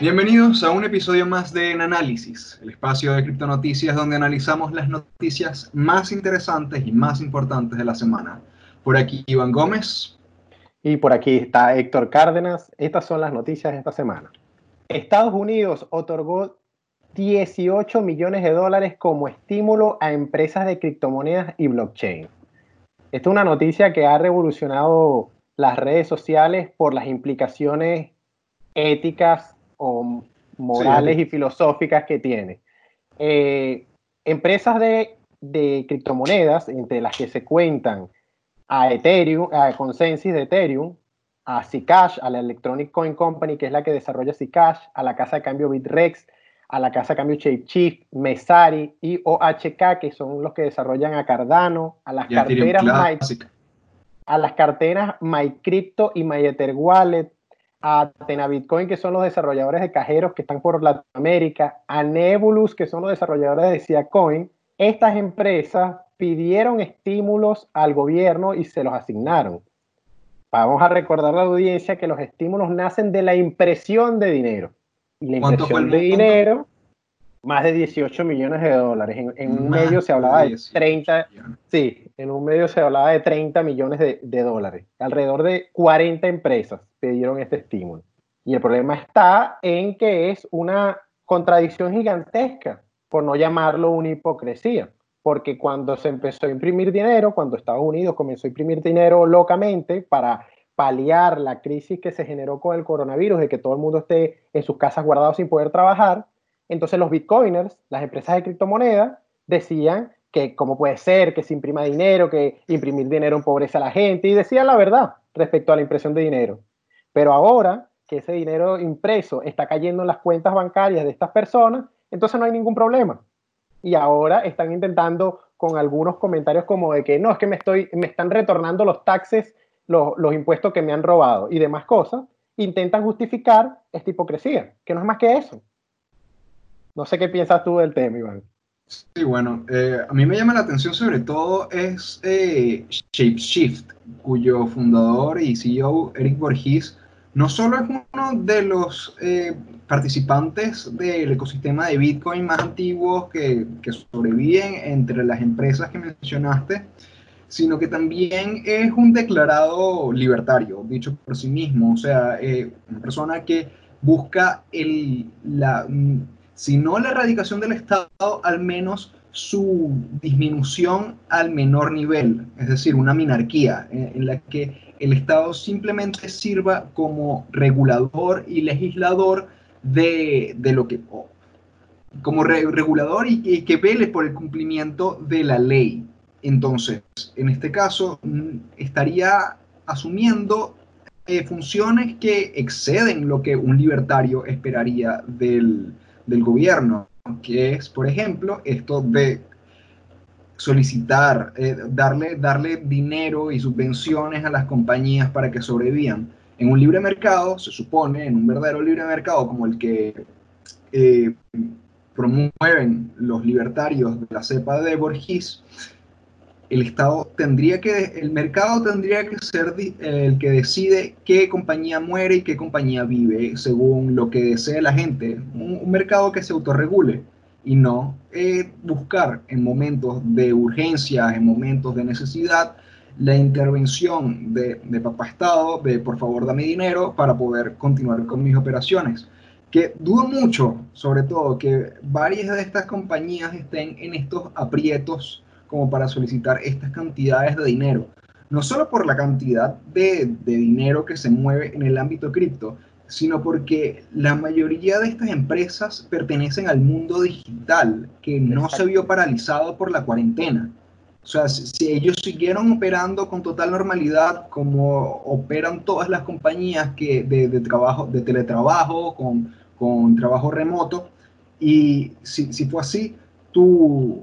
Bienvenidos a un episodio más de En Análisis, el espacio de criptonoticias donde analizamos las noticias más interesantes y más importantes de la semana. Por aquí Iván Gómez. Y por aquí está Héctor Cárdenas. Estas son las noticias de esta semana. Estados Unidos otorgó 18 millones de dólares como estímulo a empresas de criptomonedas y blockchain. Esta es una noticia que ha revolucionado las redes sociales por las implicaciones éticas o morales y filosóficas que tiene. Eh, empresas de, criptomonedas, entre las que se cuentan a Ethereum, a Consensus de Ethereum, a Zcash, a la Electronic Coin Company, que es la que desarrolla Zcash, a la casa de cambio Bitrex, a la casa de cambio Shapeshift, Mesari y OHK, que son los que desarrollan a Cardano, a las carteras a las carteras MyCrypto y MyEtherWallet, a Atena Bitcoin, que son los desarrolladores de cajeros que están por Latinoamérica, a Nebulus, que son los desarrolladores de Siacoin, estas empresas pidieron estímulos al gobierno y se los asignaron. Vamos a recordar a la audiencia que los estímulos nacen de la impresión de dinero. Y la impresión de dinero, más de 18 millones de dólares. En, un medio se hablaba de 30, sí, en un medio se hablaba de 30 millones de, de dólares. Alrededor de 40 empresas pidieron este estímulo. Y el problema está en que es una contradicción gigantesca, por no llamarlo una hipocresía. Porque cuando se empezó a imprimir dinero, cuando Estados Unidos comenzó a imprimir dinero locamente para paliar la crisis que se generó con el coronavirus, de que todo el mundo esté en sus casas guardados sin poder trabajar, entonces los bitcoiners, las empresas de criptomonedas, decían que cómo puede ser que se imprima dinero, que imprimir dinero empobrece a la gente, y decían la verdad respecto a la impresión de dinero. Pero ahora que ese dinero impreso está cayendo en las cuentas bancarias de estas personas, entonces no hay ningún problema. Y ahora están intentando con algunos comentarios como de que no, es que me, estoy, me están retornando los taxes, los, los impuestos que me han robado y demás cosas, intentan justificar esta hipocresía, que no es más que eso. No sé qué piensas tú del tema, Iván. Sí, bueno, eh, a mí me llama la atención sobre todo es eh, Shapeshift, cuyo fundador y CEO Eric Borges no solo es uno de los eh, participantes del ecosistema de Bitcoin más antiguos que, que, sobreviven entre las empresas que mencionaste, sino que también es un declarado libertario, dicho por sí mismo, o sea, una persona que busca el, la si no la erradicación del Estado, al menos su disminución al menor nivel, es decir, una minarquía eh, en, la que el Estado simplemente sirva como regulador y legislador de, lo que, como regulador y, que vele por el cumplimiento de la ley. Entonces, en este caso, estaría asumiendo eh, funciones que exceden lo que un libertario esperaría del, del gobierno, que es, por ejemplo, esto de solicitar, eh, darle, darle dinero y subvenciones a las compañías para que sobrevivan. En un libre mercado, se supone, en un verdadero libre mercado como el que eh, promueven los libertarios de la cepa de Borges, el Estado tendría que, el mercado tendría que ser el que decide qué compañía muere y qué compañía vive según lo que desee la gente. Un, mercado que se autorregule y no eh, buscar en momentos de urgencia, en momentos de necesidad, la intervención de, de papá Estado, de por favor dame dinero para poder continuar con mis operaciones. Que dudo mucho, sobre todo, que varias de estas compañías estén en estos aprietos como para solicitar estas cantidades de dinero. No solo por la cantidad de, dinero que se mueve en el ámbito cripto, sino porque la mayoría de estas empresas pertenecen al mundo digital, que no se vio paralizado por la cuarentena. O sea, si, ellos siguieron operando con total normalidad, como operan todas las compañías que de, trabajo, de teletrabajo, con, con trabajo remoto, y si, si fue así, tú,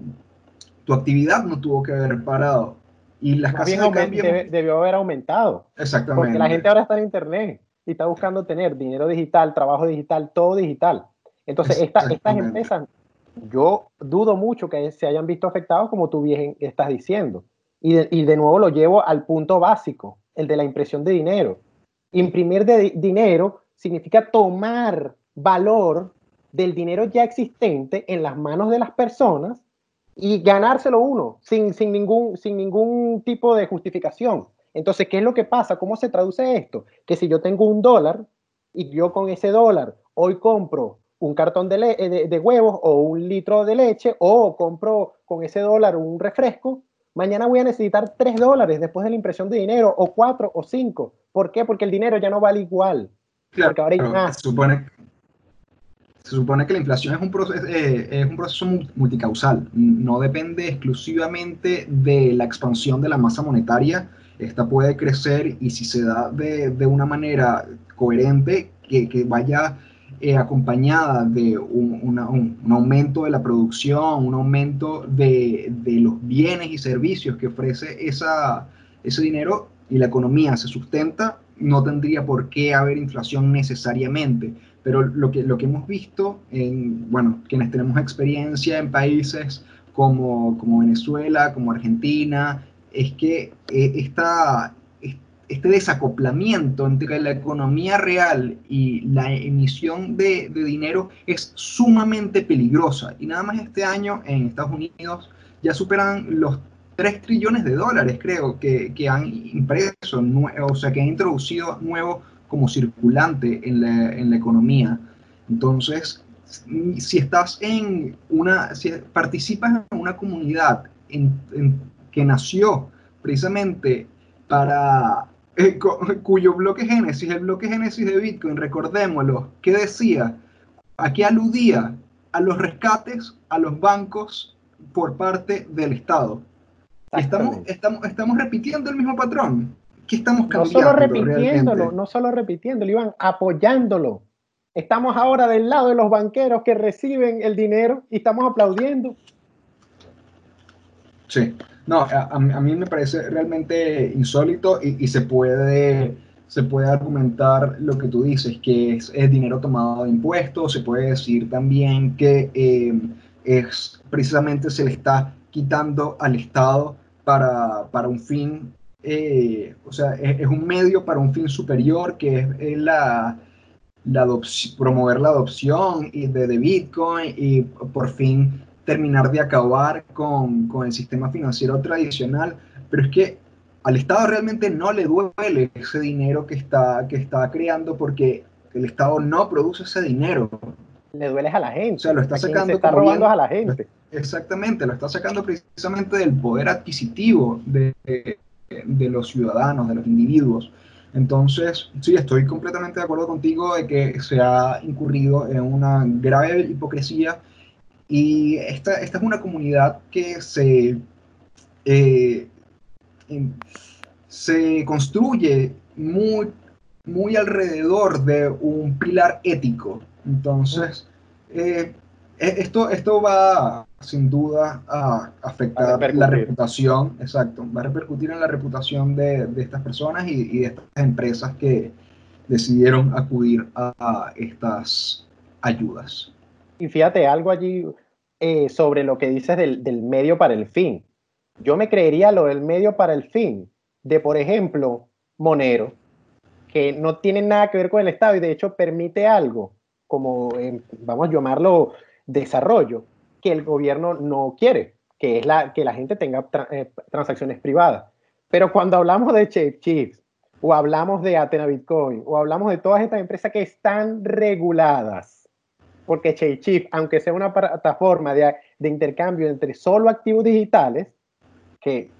tu actividad no tuvo que haber parado. Y las casas de cambio... debió haber aumentado. Exactamente. Porque la gente ahora está en Internet y está buscando tener dinero digital, trabajo digital, todo digital. Entonces, estas empresas, yo dudo mucho que se hayan visto afectados como tú bien estás diciendo. Y de, y de nuevo lo llevo al punto básico, el de la impresión de dinero. Imprimir de dinero significa tomar valor del dinero ya existente en las manos de las personas y ganárselo uno sin, sin, ningún, sin ningún tipo de justificación. Entonces, ¿qué es lo que pasa? ¿Cómo se traduce esto? Que si yo tengo un dólar y yo con ese dólar hoy compro un cartón de, eh, de, huevos o un litro de leche o compro con ese dólar un refresco, mañana voy a necesitar tres dólares después de la impresión de dinero o cuatro o cinco. ¿Por qué? Porque el dinero ya no vale igual. porque ahora hay más. Se supone, se supone que la inflación es un, proceso, eh, es un proceso multicausal, no depende exclusivamente de la expansión de la masa monetaria, esta puede crecer y si se da de, de una manera coherente, que, que vaya eh, acompañada de un, un, aumento de la producción, un aumento de, de, los bienes y servicios que ofrece esa, ese dinero y la economía se sustenta, no tendría por qué haber inflación necesariamente. Pero lo que, lo que hemos visto, en, bueno, quienes tenemos experiencia en países como, como Venezuela, como Argentina, es que eh, esta, este desacoplamiento entre la economía real y la emisión de, de, dinero es sumamente peligrosa. Y nada más este año en Estados Unidos ya superan los 3 trillones de dólares, creo, que, que han impreso, o sea, que han introducido nuevo como circulante en la, en la economía. Entonces, si estás en una, si participas en una comunidad en, que nació precisamente para eh, cuyo bloque génesis, el bloque génesis de Bitcoin, recordémoslo, ¿qué decía? Aquí aludía a los rescates a los bancos por parte del Estado. Estamos, estamos, estamos repitiendo el mismo patrón. ¿Qué estamos cambiando? No solo repitiéndolo, no solo repitiéndolo, iban apoyándolo. Estamos ahora del lado de los banqueros que reciben el dinero y estamos aplaudiendo. Sí, no, a, mí me parece realmente insólito y, se, puede, se puede argumentar lo que tú dices, que es, dinero tomado de impuestos, se puede decir también que eh, es precisamente se le está quitando al Estado para, para un fin eh, o sea, es, un medio para un fin superior que es, la, la promover la adopción de, de, Bitcoin y por fin terminar de acabar con, con, el sistema financiero tradicional. Pero es que al Estado realmente no le duele ese dinero que está, que está creando porque el Estado no produce ese dinero. Le duele a la gente. O sea, lo está sacando. está robando a la gente. Exactamente, lo está sacando precisamente del poder adquisitivo de, de los ciudadanos, de los individuos. Entonces, sí, estoy completamente de acuerdo contigo de que se ha incurrido en una grave hipocresía y esta, esta es una comunidad que se, eh, se construye muy, muy alrededor de un pilar ético. Entonces, eh, esto, esto va sin duda a afectar la reputación, exacto, va a repercutir en la reputación de, de estas personas y, de estas empresas que decidieron acudir a, estas ayudas. Y fíjate algo allí eh, sobre lo que dices del, del medio para el fin. Yo me creería lo del medio para el fin, de por ejemplo, Monero, que no tiene nada que ver con el Estado y de hecho permite algo, como vamos a llamarlo desarrollo, que el gobierno no quiere, que es la, que la gente tenga eh, transacciones privadas. Pero cuando hablamos de Chips o hablamos de Athena Bitcoin o hablamos de todas estas empresas que están reguladas, porque Chip, aunque sea una plataforma de, de, intercambio entre solo activos digitales, que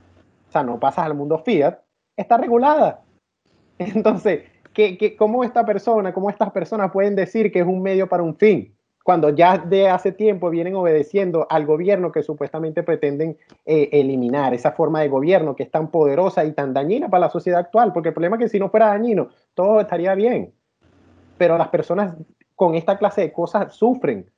o sea, no pasas al mundo fiat, está regulada. Entonces, ¿qué, qué, cómo esta persona, cómo estas personas pueden decir que es un medio para un fin? Cuando ya de hace tiempo vienen obedeciendo al gobierno que supuestamente pretenden eh, eliminar, esa forma de gobierno que es tan poderosa y tan dañina para la sociedad actual, porque el problema es que si no fuera dañino, todo estaría bien. Pero las personas con esta clase de cosas sufren,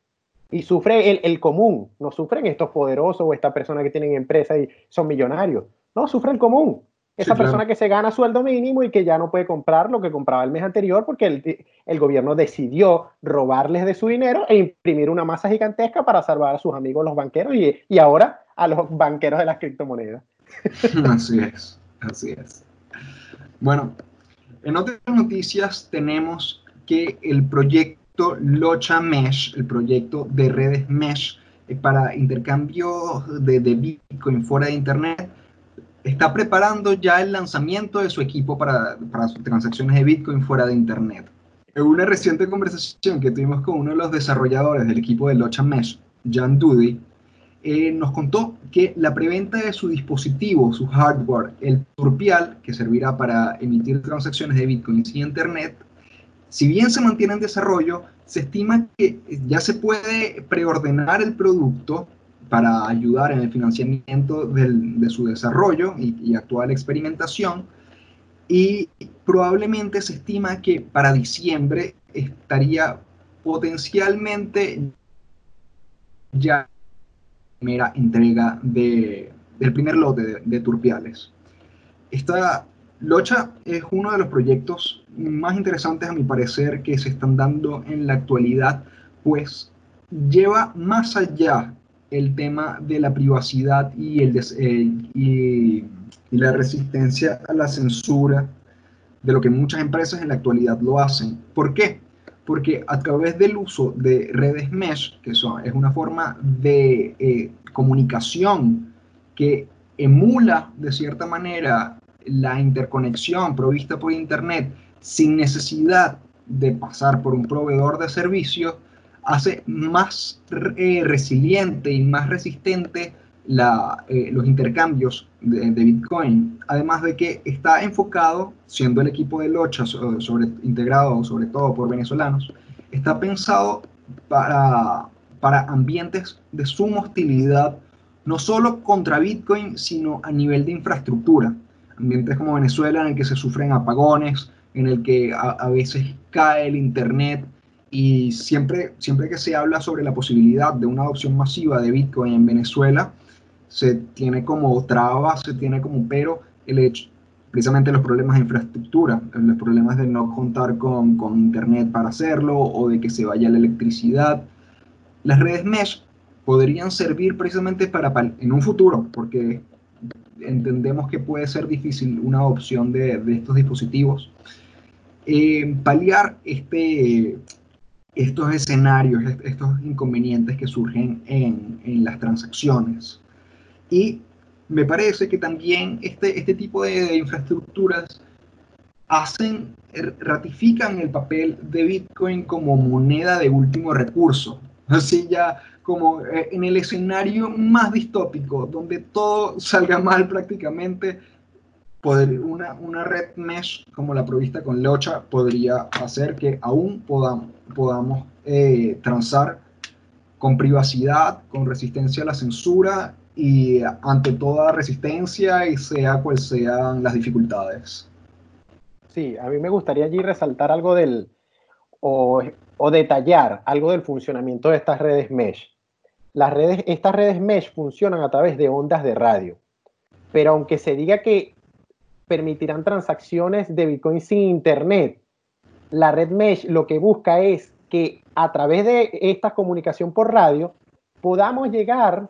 y sufre el, común, no sufren estos poderosos o estas personas que tienen empresas y son millonarios, no, sufre el común. Esa persona que se gana sueldo mínimo y que ya no puede comprar lo que compraba el mes anterior porque el, el, gobierno decidió robarles de su dinero e imprimir una masa gigantesca para salvar a sus amigos los banqueros y, y ahora a los banqueros de las criptomonedas. Así es, así es. Bueno, en otras noticias tenemos que el proyecto Locha Mesh, el proyecto de redes Mesh eh, para intercambio de, de Bitcoin fuera de Internet, está preparando ya el lanzamiento de su equipo para, para sus transacciones de Bitcoin fuera de Internet. En una reciente conversación que tuvimos con uno de los desarrolladores del equipo de Locha Mesh, Jan Dudy, eh, nos contó que la preventa de su dispositivo, su hardware, el Turpial, que servirá para emitir transacciones de Bitcoin y Internet, si bien se mantiene en desarrollo, se estima que ya se puede preordenar el producto para ayudar en el financiamiento de su desarrollo y, y actual experimentación. Y probablemente se estima que para diciembre estaría potencialmente ya primera entrega de, del primer lote de, turpiales. Esta Locha es uno de los proyectos más interesantes a mi parecer que se están dando en la actualidad, pues lleva más allá el tema de la privacidad y, la resistencia a la censura de lo que muchas empresas en la actualidad lo hacen. ¿Por qué? porque a través del uso de redes mesh, que son, es una forma de eh, comunicación que emula de cierta manera la interconexión provista por Internet sin necesidad de pasar por un proveedor de servicios, hace más eh, resiliente y más resistente eh, los intercambios de, Bitcoin, además de que está enfocado, siendo el equipo de Locha sobre, integrado sobre todo por venezolanos, está pensado para, para ambientes de suma hostilidad, no solo contra Bitcoin, sino a nivel de infraestructura. Ambientes como Venezuela en el que se sufren apagones, en el que a, a veces cae el Internet, y siempre, siempre que se habla sobre la posibilidad de una adopción masiva de Bitcoin en Venezuela, se tiene como traba, se tiene como pero el hecho, precisamente los problemas de infraestructura, los problemas de no contar con, con internet para hacerlo o de que se vaya la electricidad. Las redes mesh podrían servir precisamente para, en un futuro, porque entendemos que puede ser difícil una adopción de, de estos dispositivos, eh, paliar este, estos escenarios, estos inconvenientes que surgen en, en las transacciones. Y me parece que también este, este tipo de, infraestructuras hacen, er, ratifican el papel de Bitcoin como moneda de último recurso. Así ya como eh, en el escenario más distópico, donde todo salga mal prácticamente, poder, una, una red mesh como la provista con Locha podría hacer que aún podamos, podamos eh, transar con privacidad, con resistencia a la censura y ante toda resistencia y sea cual sean las dificultades. Sí, a mí me gustaría allí resaltar algo del, o, o, detallar algo del funcionamiento de estas redes mesh. Las redes, estas redes mesh funcionan a través de ondas de radio, pero aunque se diga que permitirán transacciones de Bitcoin sin Internet, la red mesh lo que busca es que a través de esta comunicación por radio podamos llegar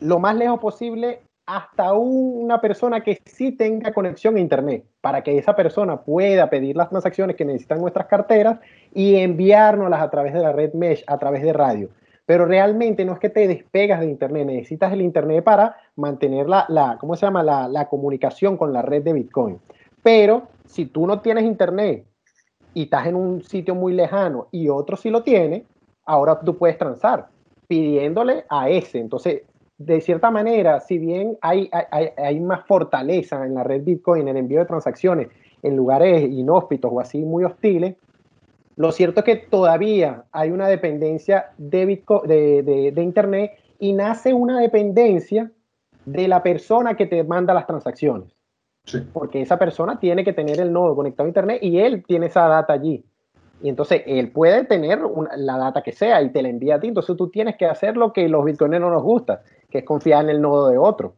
lo más lejos posible hasta una persona que sí tenga conexión a Internet, para que esa persona pueda pedir las transacciones que necesitan nuestras carteras y enviárnoslas a través de la red Mesh, a través de radio. Pero realmente no es que te despegas de Internet, necesitas el Internet para mantener la, la ¿cómo se llama? La, la comunicación con la red de Bitcoin. Pero si tú no tienes Internet y estás en un sitio muy lejano y otro sí lo tiene, ahora tú puedes transar pidiéndole a ese. Entonces, de cierta manera, si bien hay, hay, más fortaleza en la red Bitcoin en el envío de transacciones en lugares inhóspitos o así muy hostiles, lo cierto es que todavía hay una dependencia de, Bitcoin, de, de, Internet y nace una dependencia de la persona que te manda las transacciones. Porque esa persona tiene que tener el nodo conectado a Internet y él tiene esa data allí. Y entonces él puede tener la data que sea y te la envía a ti. Entonces tú tienes que hacer lo que los bitcoiners no nos gusta, que es confiar en el nodo de otro.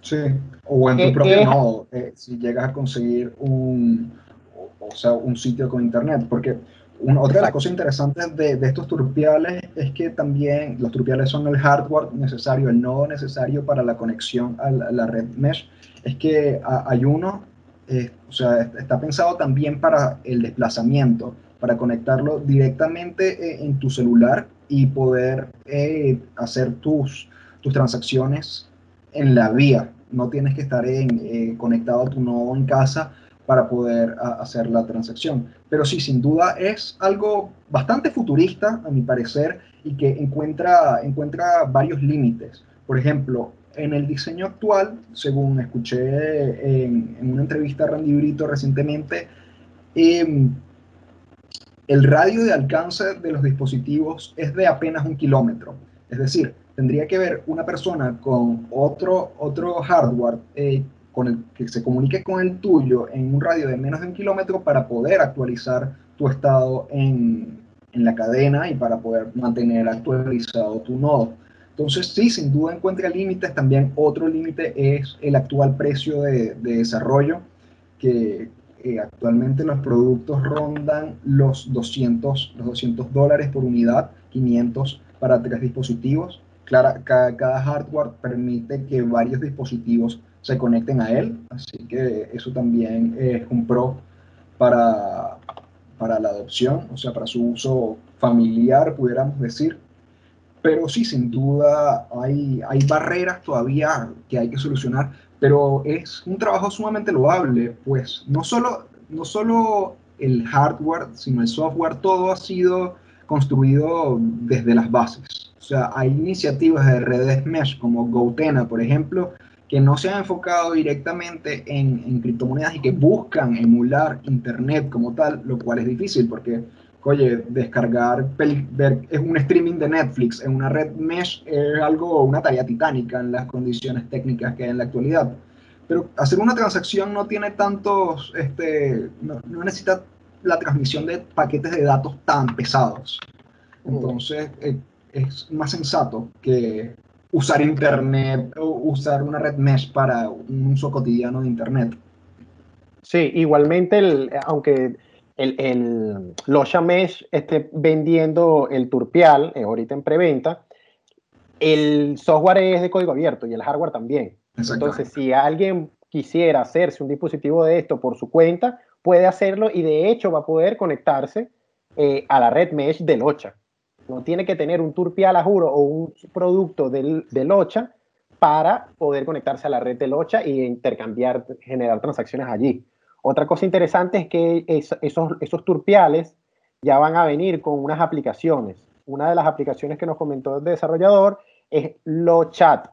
Sí, o en tu propio nodo, eh, si llegas a conseguir un, o, sea, un sitio con internet, porque una, otra de las cosas interesantes de, de, estos turpiales es que también los turpiales son el hardware necesario, el nodo necesario para la conexión a la, red mesh, es que hay uno o sea, está pensado también para el desplazamiento, para conectarlo directamente eh, en tu celular y poder eh, hacer tus, tus transacciones en la vía. No tienes que estar en, eh, conectado a tu nodo en casa para poder hacer la transacción. Pero sí, sin duda es algo bastante futurista, a mi parecer, y que encuentra, encuentra varios límites. Por ejemplo, en el diseño actual, según escuché en, una entrevista a Randy Brito recientemente, em, el radio de alcance de los dispositivos es de apenas un kilómetro. Es decir, tendría que ver una persona con otro, otro hardware eh, con el que se comunique con el tuyo en un radio de menos de un kilómetro para poder actualizar tu estado en, en la cadena y para poder mantener actualizado tu nodo. Entonces, sí, sin duda encuentra límites. También otro límite es el actual precio de, de desarrollo, que eh, actualmente los productos rondan los 200, los 200 dólares por unidad, 500 para tres dispositivos. Claro, cada, hardware permite que varios dispositivos se conecten a él, así que eso también es un pro para, para la adopción, o sea, para su uso familiar, pudiéramos decir. Pero sí, sin duda hay, hay barreras todavía que hay que solucionar pero es un trabajo sumamente loable, pues no solo, no solo el hardware, sino el software, todo ha sido construido desde las bases. O sea, hay iniciativas de redes mesh como Goutena, por ejemplo, que no se han enfocado directamente en, en criptomonedas y que buscan emular Internet como tal, lo cual es difícil porque oye, descargar ver, es un streaming de Netflix en una red mesh es algo, una tarea titánica en las condiciones técnicas que hay en la actualidad. Pero hacer una transacción no tiene tantos, este, no, necesita la transmisión de paquetes de datos tan pesados. Entonces, eh, es más sensato que usar Internet o usar una red mesh para un uso cotidiano de Internet. Sí, igualmente, el, aunque el, el Locha Mesh esté vendiendo el Turpial eh, ahorita en preventa, el software es de código abierto y el hardware también. Entonces, si alguien quisiera hacerse un dispositivo de esto por su cuenta, puede hacerlo y de hecho va a poder conectarse eh, a la red mesh de Locha. No tiene que tener un Turpial, a juro, o un producto del, de Locha para poder conectarse a la red de Locha e intercambiar, generar transacciones allí. Otra cosa interesante es que esos, esos turpiales ya van a venir con unas aplicaciones. Una de las aplicaciones que nos comentó el desarrollador es LoChat,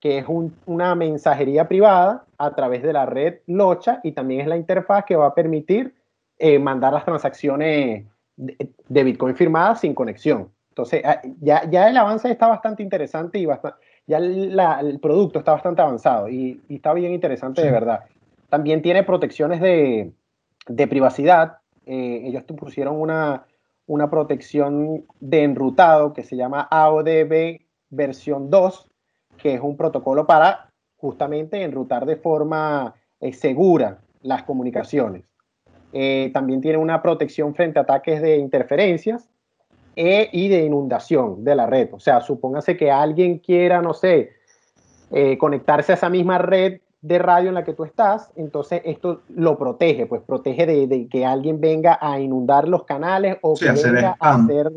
que es una mensajería privada a través de la red Locha y también es la interfaz que va a permitir eh, mandar las transacciones de, Bitcoin firmadas sin conexión. Entonces, ah, ya, ya el avance está bastante interesante y ya el producto está bastante avanzado y, está bien interesante de verdad. También tiene protecciones de, privacidad. Eh, ellos pusieron una, una protección de enrutado que se llama AODB versión 2, que es un protocolo para justamente enrutar de forma eh, segura las comunicaciones. Eh, también tiene una protección frente a ataques de interferencias y de inundación de la red. O sea, supóngase que alguien quiera, no sé, conectarse a esa misma red de radio en la que tú estás, entonces esto lo protege, pues protege de, que alguien venga a inundar los canales o que venga a hacer,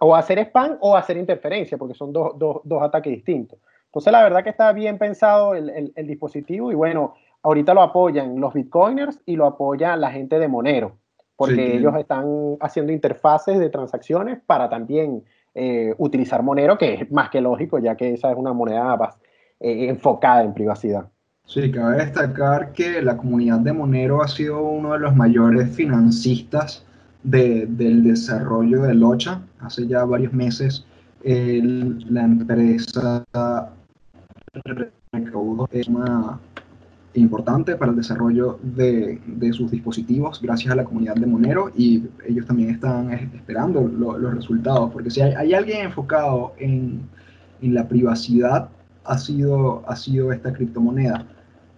o hacer spam o hacer interferencia, porque son dos, ataques distintos. Entonces la verdad que está bien pensado el, dispositivo y bueno, ahorita lo apoyan los bitcoiners y lo apoya la gente de Monero, porque ellos están haciendo interfaces de transacciones para también eh, utilizar Monero, que es más que lógico, ya que esa es una moneda eh, enfocada en privacidad. Sí, cabe destacar que la comunidad de Monero ha sido uno de los mayores financistas del desarrollo de Locha. Hace ya varios meses la empresa recaudó una importante para el desarrollo de, sus dispositivos gracias a la comunidad de Monero y ellos también están esperando los resultados, porque si hay, alguien enfocado en, en, la privacidad, ha sido, ha sido esta criptomoneda.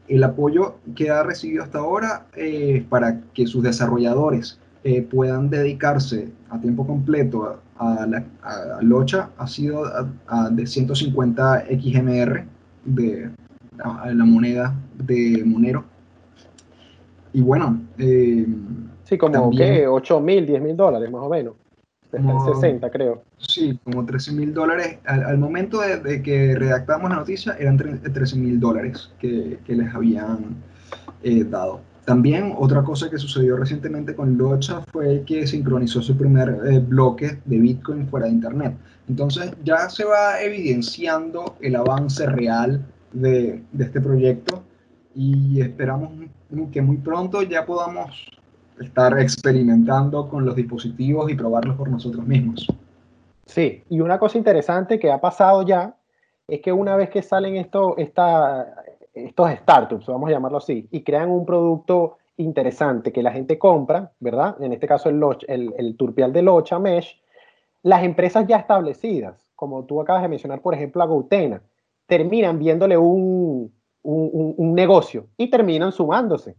El apoyo que ha recibido hasta ahora eh, para que sus desarrolladores eh, puedan dedicarse a tiempo completo a, la, Locha ha sido de 150 XMR de la moneda de Monero. y bueno. Eh, sí, como que 8 mil, 10 mil dólares más o menos. Como, 60, creo. Sí, como 13 mil dólares. Al, momento de, que redactamos la noticia, eran 13 mil dólares que, les habían eh, dado. También otra cosa que sucedió recientemente con Locha fue que sincronizó su primer eh, bloque de Bitcoin fuera de Internet. Entonces ya se va evidenciando el avance real de, este proyecto y esperamos que muy pronto ya podamos estar experimentando con los dispositivos y probarlos por nosotros mismos. Sí, y una cosa interesante que ha pasado ya es que una vez que salen esto, esta, estos startups, vamos a llamarlo así, y crean un producto interesante que la gente compra, ¿verdad? En este caso el, el, turpial de Locha Mesh, las empresas ya establecidas, como tú acabas de mencionar, por ejemplo, a terminan viéndole un, un, un, negocio y terminan sumándose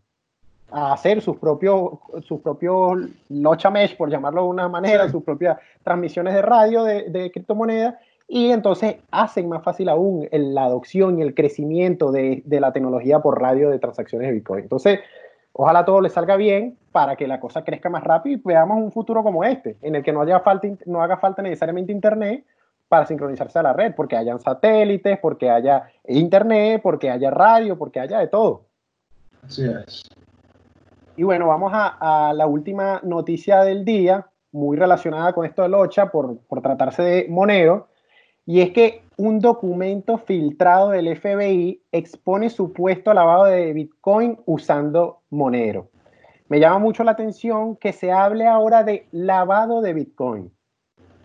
a hacer sus propios, sus propios Locha Mesh, por llamarlo de una manera, sus propias transmisiones de radio de, de criptomonedas y entonces hacen más fácil aún la adopción y el crecimiento de, de, la tecnología por radio de transacciones de Bitcoin. Entonces, ojalá todo le salga bien para que la cosa crezca más rápido y veamos un futuro como este, en el que no, haya falta, no haga falta necesariamente Internet para sincronizarse a la red, porque hayan satélites, porque haya Internet, porque haya radio, porque haya de todo. Así es. Y bueno, vamos a, a la última noticia del día, muy relacionada con esto de Locha, por, por tratarse de Monero y es que un documento filtrado del FBI expone supuesto lavado de Bitcoin usando Monero. Me llama mucho la atención que se hable ahora de lavado de Bitcoin.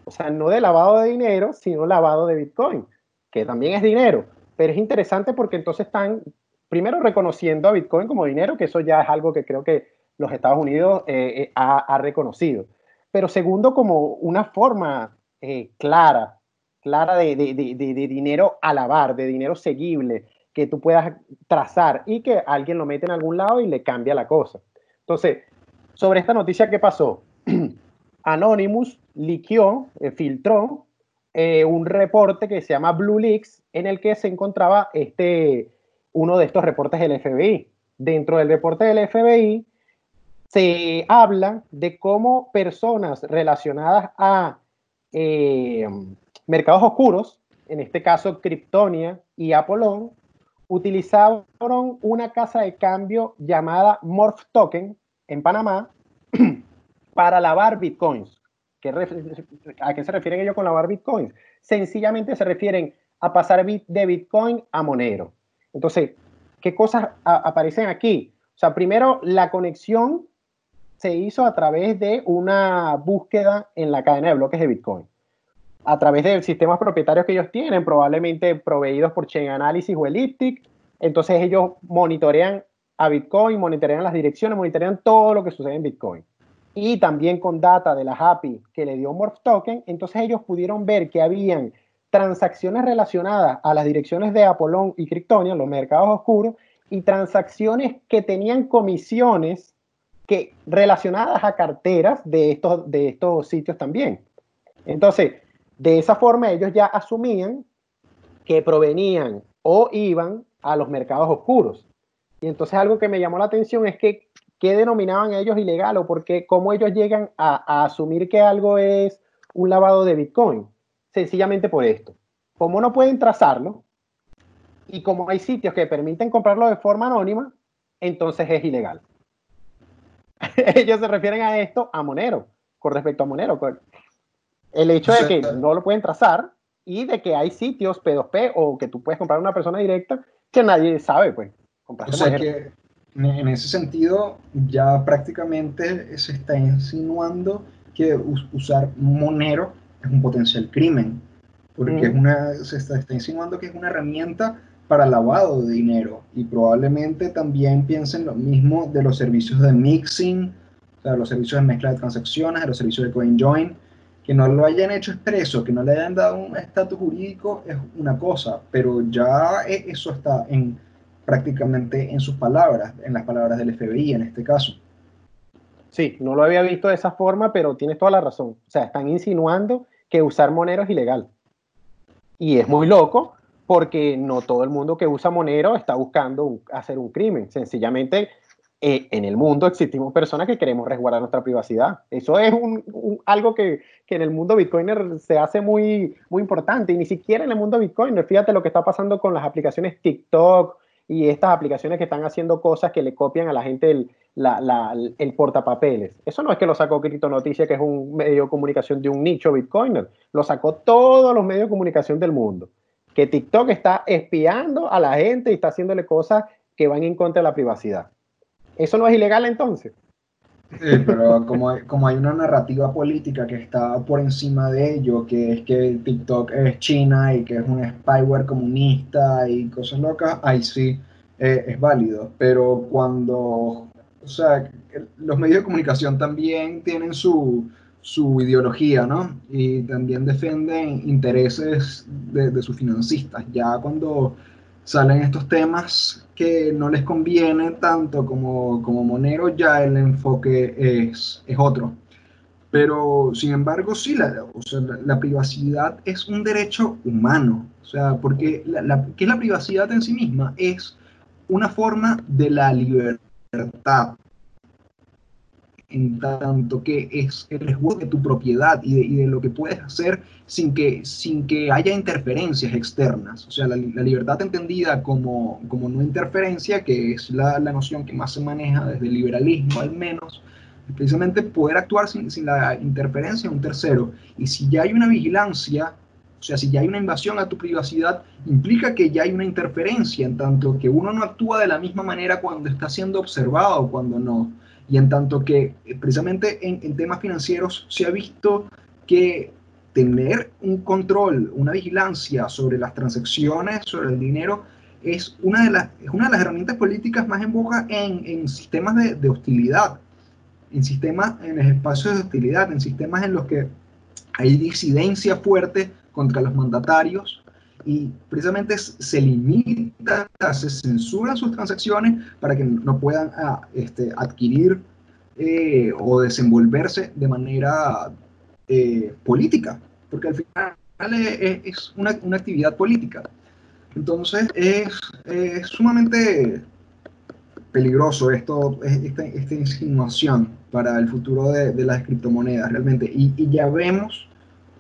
O sea, no de lavado de dinero, sino lavado de Bitcoin, que también es dinero. Pero es interesante porque entonces están, primero, reconociendo a Bitcoin como dinero, que eso ya es algo que creo que los Estados Unidos eh, eh, ha, reconocido. Pero segundo, como una forma eh, clara clara de, dinero a lavar, de dinero seguible, que tú puedas trazar y que alguien lo mete en algún lado y le cambia la cosa. Entonces, sobre esta noticia, ¿qué pasó? Anonymous liqueó, eh, filtró eh, un reporte que se llama Blue Leaks, en el que se encontraba este, uno de estos reportes del FBI. Dentro del reporte del FBI se habla de cómo personas relacionadas a eh, mercados oscuros, en este caso Kryptonia y Apolón, utilizaron una casa de cambio llamada Morph Token en Panamá para lavar bitcoins. ¿A qué se refieren ellos con lavar bitcoins? Sencillamente se refieren a pasar de bitcoin a Monero. Entonces, ¿qué cosas aparecen aquí? O sea, primero, la conexión se hizo a través de una búsqueda en la cadena de bloques de bitcoin a través de sistemas propietarios que ellos tienen, probablemente proveídos por Chain Analysis o Elliptic. Entonces ellos monitorean a Bitcoin, monitorean las direcciones, monitorean todo lo que sucede en Bitcoin. Y también con data de la API que le dio Morph Token, entonces ellos pudieron ver que habían transacciones relacionadas a las direcciones de Apolón y Kryptonia, los mercados oscuros, y transacciones que tenían comisiones que, relacionadas a carteras de estos, de estos sitios también. Entonces, de esa forma ellos ya asumían que provenían o iban a los mercados oscuros. Y entonces algo que me llamó la atención es que qué denominaban ellos ilegal o porque cómo ellos llegan a, asumir que algo es un lavado de Bitcoin. Sencillamente por esto. Como no pueden trazarlo y como hay sitios que permiten comprarlo de forma anónima, entonces es ilegal. ellos se refieren a esto a Monero, con respecto a Monero. El hecho de que no lo pueden trazar y de que hay sitios P2P o que tú puedes comprar una persona directa que nadie sabe, pues. O sea que en ese sentido ya prácticamente se está insinuando que usar Monero es un potencial crimen, porque es una, se está, está, insinuando que es una herramienta para lavado de dinero y probablemente también piensen lo mismo de los servicios de mixing, o sea, los servicios de mezcla de transacciones, de los servicios de CoinJoin, que no lo hayan hecho expreso, que no le hayan dado un estatus jurídico es una cosa, pero ya e, eso está en prácticamente en sus palabras, en las palabras del FBI en este caso. Sí, no lo había visto de esa forma, pero tienes toda la razón. O sea, están insinuando que usar Monero es ilegal. Y es muy loco porque no todo el mundo que usa Monero está buscando hacer un crimen. Sencillamente eh, en el mundo existimos personas que queremos resguardar nuestra privacidad. Eso es un, algo que, en el mundo Bitcoiner se hace muy, muy importante y ni siquiera en el mundo Bitcoiner. Fíjate lo que está pasando con las aplicaciones TikTok y estas aplicaciones que están haciendo cosas que le copian a la gente el, el portapapeles. Eso no es que lo sacó Cripto Noticia, que es un medio de comunicación de un nicho Bitcoiner. Lo sacó todos los medios de comunicación del mundo. Que TikTok está espiando a la gente y está haciéndole cosas que van en contra de la privacidad. ¿Eso no es ilegal entonces? Sí, pero como hay, como hay una narrativa política que está por encima de ello, que es que TikTok es China y que es un spyware comunista y cosas locas, ahí sí eh, es válido. Pero cuando, o sea, los medios de comunicación también tienen su, su ideología, ¿no? Y también defienden intereses de, de sus financistas. Ya cuando salen estos temas que no les conviene tanto como, como Monero, ya el enfoque es, es otro. Pero, sin embargo, sí, la, o sea, la, privacidad es un derecho humano. O sea, porque la, ¿qué es la privacidad en sí misma? Es una forma de la libertad en tanto que es el resguardo de tu propiedad y de, lo que puedes hacer sin que, sin que haya interferencias externas. O sea, la, libertad entendida como, como, no interferencia, que es la, la, noción que más se maneja desde el liberalismo al menos, precisamente poder actuar sin, sin la interferencia de un tercero. Y si ya hay una vigilancia, o sea, si ya hay una invasión a tu privacidad, implica que ya hay una interferencia, en tanto que uno no actúa de la misma manera cuando está siendo observado o cuando no. Y en tanto que eh, precisamente en, temas financieros se ha visto que tener un control, una vigilancia sobre las transacciones, sobre el dinero, es una de las, es una de las herramientas políticas más en en, en sistemas de, de, hostilidad, en sistemas, en espacios de hostilidad, en sistemas en los que hay disidencia fuerte contra los mandatarios, y precisamente se limita, se censuran sus transacciones para que no puedan ah, este, adquirir eh, o desenvolverse de manera eh, política, porque al final es, una, una, actividad política. Entonces es, sumamente peligroso esto, esta, insinuación para el futuro de, las criptomonedas realmente. Y ya vemos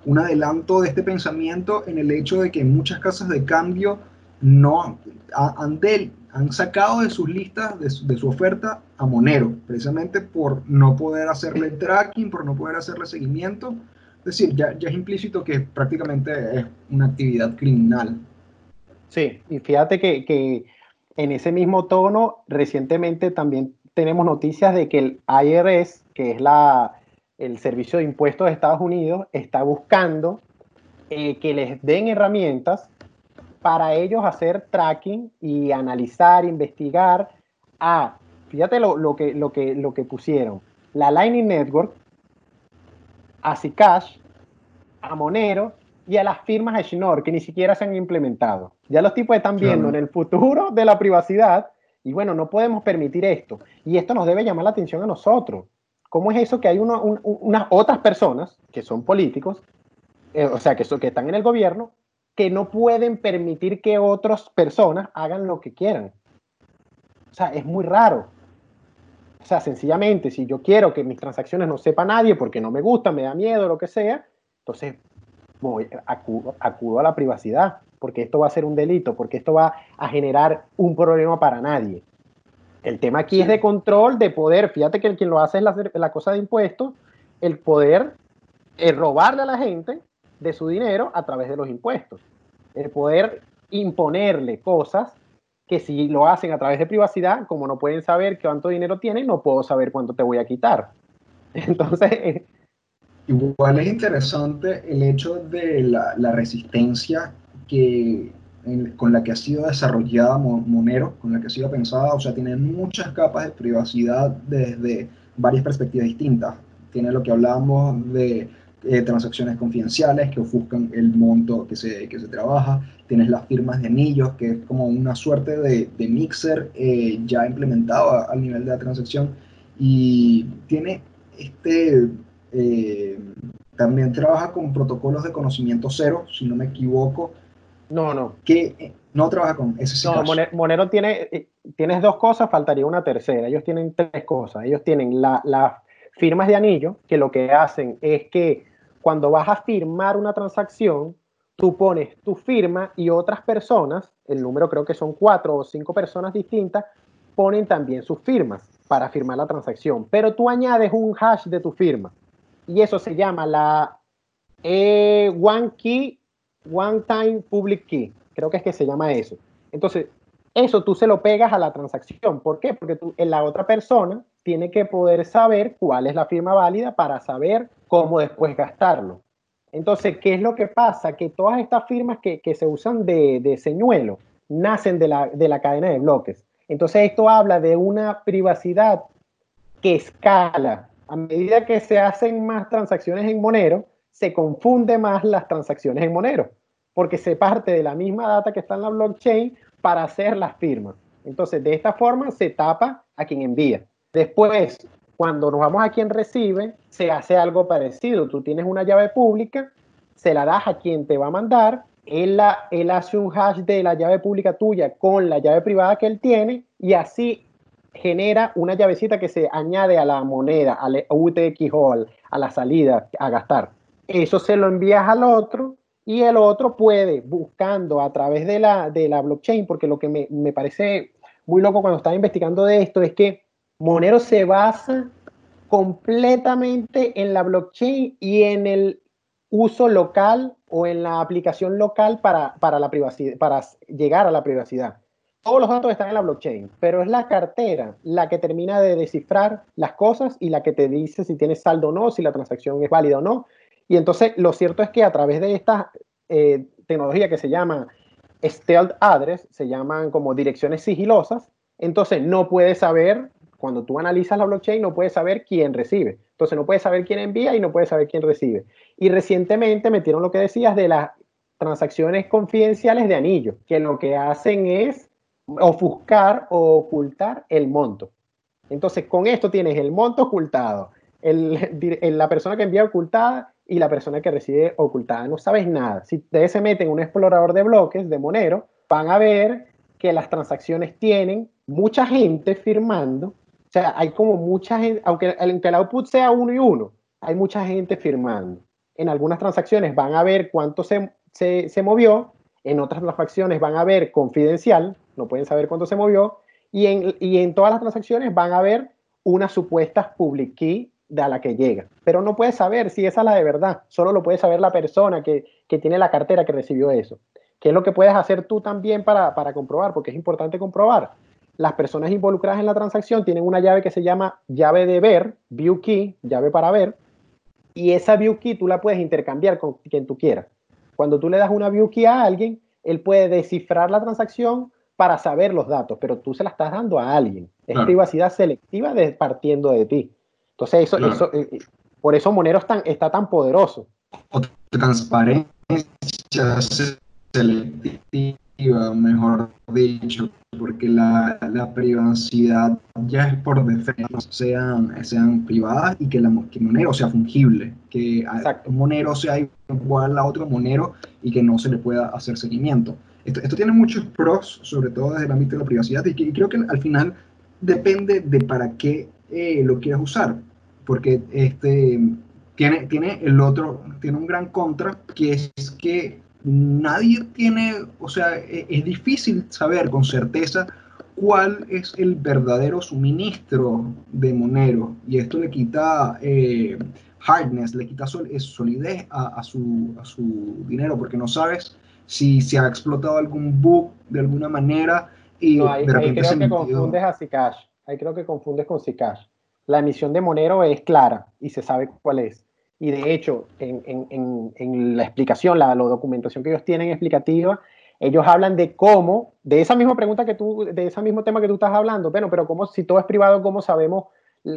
un adelanto de este pensamiento en el hecho de que muchas casas de cambio no han, han sacado de sus listas, de su, oferta a Monero, precisamente por no poder hacerle tracking, por no poder hacerle seguimiento. Es decir, ya, ya es implícito que prácticamente es una actividad criminal. Sí, y fíjate que, que en ese mismo tono, recientemente también tenemos noticias de que el IRS, que es la, el Servicio de Impuestos de Estados Unidos está buscando eh, que les den herramientas para ellos hacer tracking y analizar, investigar a, fíjate lo, que, lo, que, lo que pusieron, la Lightning Network, a Zcash, a Monero y a las firmas de Schnorr que ni siquiera se han implementado. Ya los tipos están viendo en el futuro de la privacidad y bueno, no podemos permitir esto. Y esto nos debe llamar la atención a nosotros. ¿Cómo es eso que hay unas otras personas que son políticos, eh, o sea, que, que están en el gobierno, que no pueden permitir que otras personas hagan lo que quieran? O sea, es muy raro. O sea, sencillamente, si yo quiero que mis transacciones no sepa nadie porque no me gusta, me da miedo, lo que sea, entonces voy, acudo, acudo a la privacidad, porque esto va a ser un delito, porque esto va a generar un problema para nadie. El tema aquí es de control, de poder. Fíjate que el quien lo hace es la, cosa de impuestos, el poder el robarle a la gente de su dinero a través de los impuestos. El poder imponerle cosas que si lo hacen a través de privacidad, como no pueden saber cuánto dinero tienen, no puedo saber cuánto te voy a quitar. Entonces... Igual es interesante el hecho de la, la resistencia que con la que ha sido desarrollada Monero, con la que ha sido pensada, o sea, tiene muchas capas de privacidad desde varias perspectivas distintas. Tiene lo que hablábamos de eh, transacciones confidenciales que ofuscan el monto que se, que se trabaja. Tienes las firmas de anillos, que es como una suerte de, de mixer eh, ya implementado al nivel de la transacción. Y tiene este... Eh, también trabaja con protocolos de conocimiento cero, si no me equivoco, no, no. Que no trabaja con ese No, Monero, tiene, eh, tienes dos cosas, faltaría una tercera. Ellos tienen tres cosas. Ellos tienen las firmas de anillo, que lo que hacen es que cuando vas a firmar una transacción, tú pones tu firma y otras personas, el número creo que son cuatro o cinco personas distintas, ponen también sus firmas para firmar la transacción. Pero tú añades un hash de tu firma y eso se llama la eh, One Key, One Time Public Key. Creo que es que se llama eso. Entonces, eso tú se lo pegas a la transacción. ¿Por qué? Porque tú, la otra persona tiene que poder saber cuál es la firma válida para saber cómo después gastarlo. Entonces, ¿qué es lo que pasa? Que todas estas firmas que, se usan de, de, señuelo nacen de la, de la cadena de bloques. Entonces, esto habla de una privacidad que escala. A medida que se hacen más transacciones en Monero, se confunde más las transacciones en Monero, porque se parte de la misma data que está en la blockchain para hacer las firmas. Entonces, de esta forma se tapa a quien envía. Después, cuando nos vamos a quien recibe, se hace algo parecido. Tú tienes una llave pública, se la das a quien te va a mandar, él, la, él hace un hash de la llave pública tuya con la llave privada que él tiene y así genera una llavecita que se añade a la moneda, al UTX o a la salida a gastar. Eso se lo envías al otro y el otro puede, buscando a través de la, de la blockchain, porque lo que me, me parece muy loco cuando estaba investigando de esto es que Monero se basa completamente en la blockchain y en el uso local o en la aplicación local para, para, la privacidad, para llegar a la privacidad. Todos los datos están en la blockchain, pero es la cartera la que termina de descifrar las cosas y la que te dice si tienes saldo o no, si la transacción es válida o no. Y entonces lo cierto es que a través de esta eh, tecnología que se llama Stealth Address, se llaman como direcciones sigilosas, entonces no puedes saber, cuando tú analizas la blockchain, no puedes saber quién recibe. Entonces no puedes saber quién envía y no puedes saber quién recibe. Y recientemente metieron lo que decías de las transacciones confidenciales de anillo, que lo que hacen es ofuscar o ocultar el monto. Entonces con esto tienes el monto ocultado, el, la persona que envía ocultada y la persona que recibe ocultada. No sabes nada. Si ustedes se meten en un explorador de bloques de Monero, van a ver que las transacciones tienen mucha gente firmando. O sea, hay como mucha gente, aunque, aunque el output sea uno y uno, hay mucha gente firmando. En algunas transacciones van a ver cuánto se, se, se movió, en otras transacciones van a ver confidencial, no pueden saber cuánto se movió, y en, y en todas las transacciones van a ver unas supuestas public key de a la que llega. Pero no puedes saber si esa es la de verdad, solo lo puede saber la persona que, tiene la cartera que recibió eso. ¿Qué es lo que puedes hacer tú también para, comprobar? Porque es importante comprobar. Las personas involucradas en la transacción tienen una llave que se llama llave de ver, view key, llave para ver, y esa view key tú la puedes intercambiar con quien tú quieras. Cuando tú le das una view key a alguien, él puede descifrar la transacción para saber los datos, pero tú se la estás dando a alguien. Es privacidad selectiva de, partiendo de ti. Entonces, eso, eso eh, eh, por eso Monero está tan poderoso. Transparencia selectiva, mejor dicho, porque la, la, privacidad ya es por defecto, sean, sean privadas y que, la, que Monero sea fungible, que un Monero sea igual a otro Monero y que no se le pueda hacer seguimiento. Esto, esto tiene muchos pros, sobre todo desde el ámbito de la privacidad, y, que, creo que al final depende de para qué eh, lo quieras usar porque este, tiene, tiene el otro, tiene un gran contra, que es que nadie tiene, o sea, e, es, difícil saber con certeza cuál es el verdadero suministro de Monero. Y esto le quita eh, hardness, le quita solidez a, su, a, su, dinero, porque no sabes si se ha explotado algún bug de alguna manera. Y ahí, creo que confundes a Zcash. Ahí creo que confundes con Zcash la emisión de Monero es clara y se sabe cuál es. Y de hecho, en, la explicación, la, documentación que ellos tienen explicativa, ellos hablan de cómo, de esa misma pregunta que tú, de ese mismo tema que tú estás hablando, bueno, pero cómo, si todo es privado, ¿cómo sabemos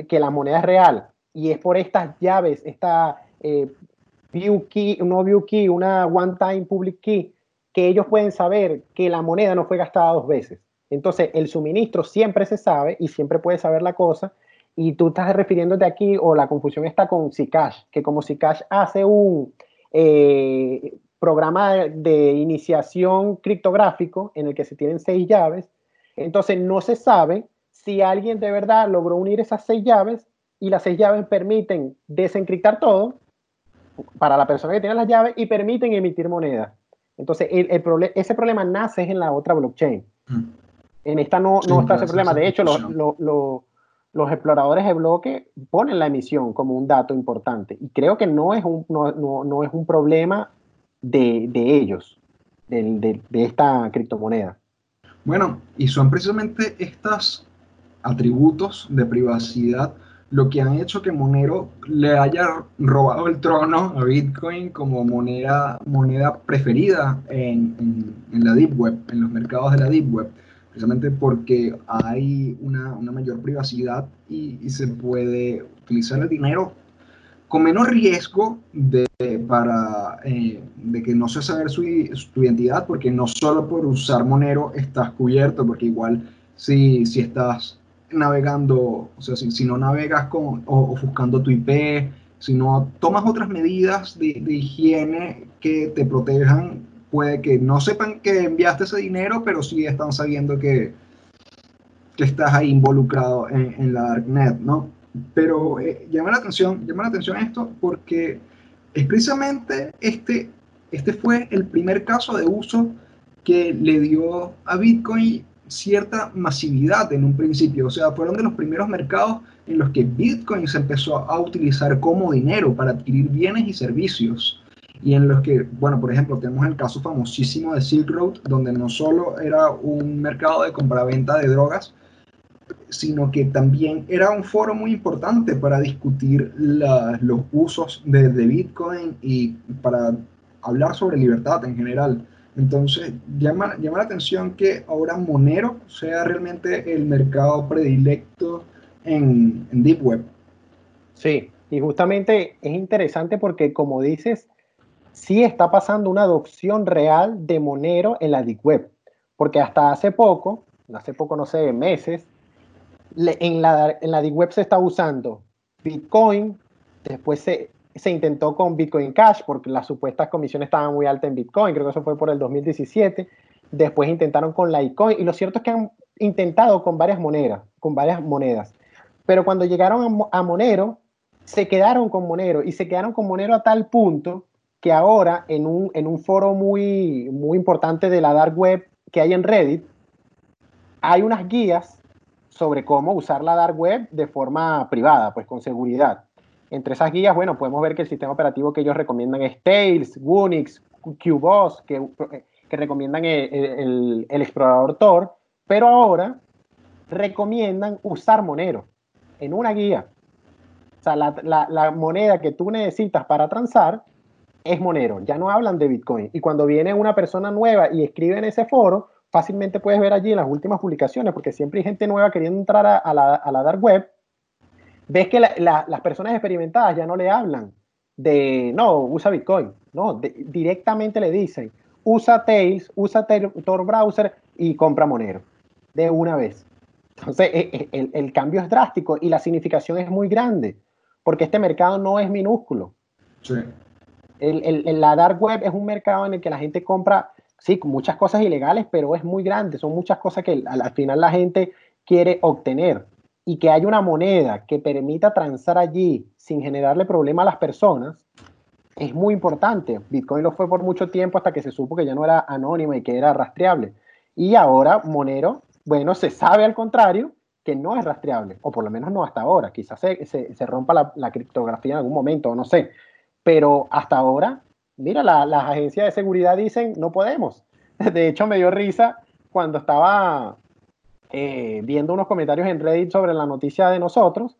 que la moneda es real? Y es por estas llaves, esta eh, view key, no view key, una one-time public key, que ellos pueden saber que la moneda no fue gastada dos veces. Entonces, el suministro siempre se sabe y siempre puede saber la cosa, y tú estás refiriéndote aquí, o la confusión está con Zcash, que como Zcash hace un eh, programa de, iniciación criptográfico en el que se tienen seis llaves, Entonces no se sabe si alguien de verdad logró unir esas seis llaves y las seis llaves permiten desencriptar todo para la persona que tiene las llaves y permiten emitir moneda. Entonces, el, ese problema nace en la otra blockchain. Mm. En esta no, no está ese problema. De hecho, los, exploradores de bloque ponen la emisión como un dato importante. Y creo que no es un, no, es un problema de, ellos, de, de esta criptomoneda. Bueno, y son precisamente estos atributos de privacidad lo que han hecho que Monero le haya robado el trono a Bitcoin como moneda, moneda preferida en, la Deep Web, en los mercados de la Deep Web, precisamente porque hay una, mayor privacidad y, se puede utilizar el dinero con menos riesgo de, para, eh, de que no se saber su, su, identidad, porque no solo por usar Monero estás cubierto, porque igual si, si estás navegando, o sea, si, no navegas con, o, ofuscando tu IP, si no tomas otras medidas de, higiene que te protejan, puede que no sepan que enviaste ese dinero, pero sí están sabiendo que, que estás ahí involucrado en, la Darknet, ¿no? Pero eh, llama la atención, llama la atención esto porque es precisamente este, este fue el primer caso de uso que le dio a Bitcoin cierta masividad en un principio, o sea, fueron de los primeros mercados en los que Bitcoin se empezó a utilizar como dinero para adquirir bienes y servicios. Y en los que, bueno, por ejemplo, tenemos el caso famosísimo de Silk Road, donde no solo era un mercado de compraventa de drogas, sino que también era un foro muy importante para discutir los usos de Bitcoin y para hablar sobre libertad en general. Entonces, llama, llama la atención que ahora Monero sea realmente el mercado predilecto en, Deep Web. Sí, y justamente es interesante porque, como dices, sí está pasando una adopción real de Monero en la Deep Web. Porque hasta hace poco, hace poco, no sé, meses, en la, en la Deep Web se está usando Bitcoin, después se, se intentó con Bitcoin Cash porque las supuestas comisiones estaban muy altas en Bitcoin, creo que eso fue por el 2017. Después intentaron con Litecoin y lo cierto es que han intentado con varias monedas, con varias monedas. Pero cuando llegaron a, Monero, se quedaron con Monero y se quedaron con Monero a tal punto que ahora en un, en un foro muy, muy importante de la dark web que hay en Reddit, hay unas guías sobre cómo usar la dark web de forma privada, pues con seguridad. Entre esas guías, bueno, podemos ver que el sistema operativo que ellos recomiendan es Tails, Unix, QBoss, que, recomiendan el, explorador Tor, pero ahora recomiendan usar Monero en una guía. O sea, la, moneda que tú necesitas para transar es Monero. Ya no hablan de Bitcoin. Y cuando viene una persona nueva y escribe en ese foro, fácilmente puedes ver allí las últimas publicaciones, porque siempre hay gente nueva queriendo entrar a, la, a la dark web ves que las personas experimentadas ya no le hablan de, no, usa Bitcoin, no, directamente le dicen, usa Tails, usa Tor Browser y compra Monero, de una vez. Entonces, e, e, el, cambio es drástico y la significación es muy grande, porque este mercado no es minúsculo. Sí. El, la dark web es un mercado en el que la gente compra, sí, muchas cosas ilegales, pero es muy grande, son muchas cosas que al final la gente quiere obtener y que haya una moneda que permita transar allí sin generarle problema a las personas, es muy importante. Bitcoin lo fue por mucho tiempo hasta que se supo que ya no era anónima y que era rastreable. Y ahora Monero, bueno, se sabe al contrario que no es rastreable, o por lo menos no hasta ahora. Quizás se, se, rompa la, la, criptografía en algún momento, no sé. Pero hasta ahora, mira, las agencias de seguridad dicen, no podemos. De hecho, me dio risa cuando estaba eh, viendo unos comentarios en Reddit sobre la noticia de nosotros,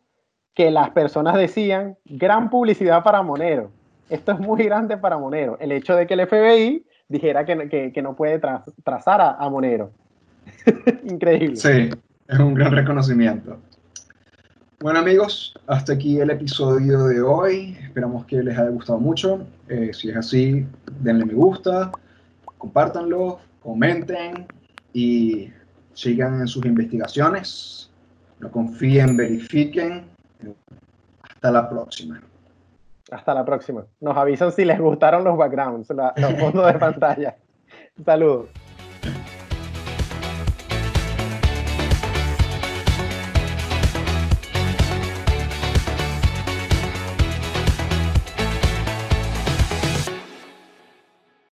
que las personas decían, gran publicidad para Monero. Esto es muy grande para Monero. El hecho de que el FBI dijera que, que, no puede trazar a, Monero. Increíble. Sí, es un gran reconocimiento. Bueno amigos, hasta aquí el episodio de hoy. Esperamos que les haya gustado mucho. Eh, si es así, denle me gusta, compártanlo, comenten y sigan en sus investigaciones, no confíen, verifiquen. Hasta la próxima. Hasta la próxima. Nos avisan si les gustaron los backgrounds, los fondos de pantalla. Saludos.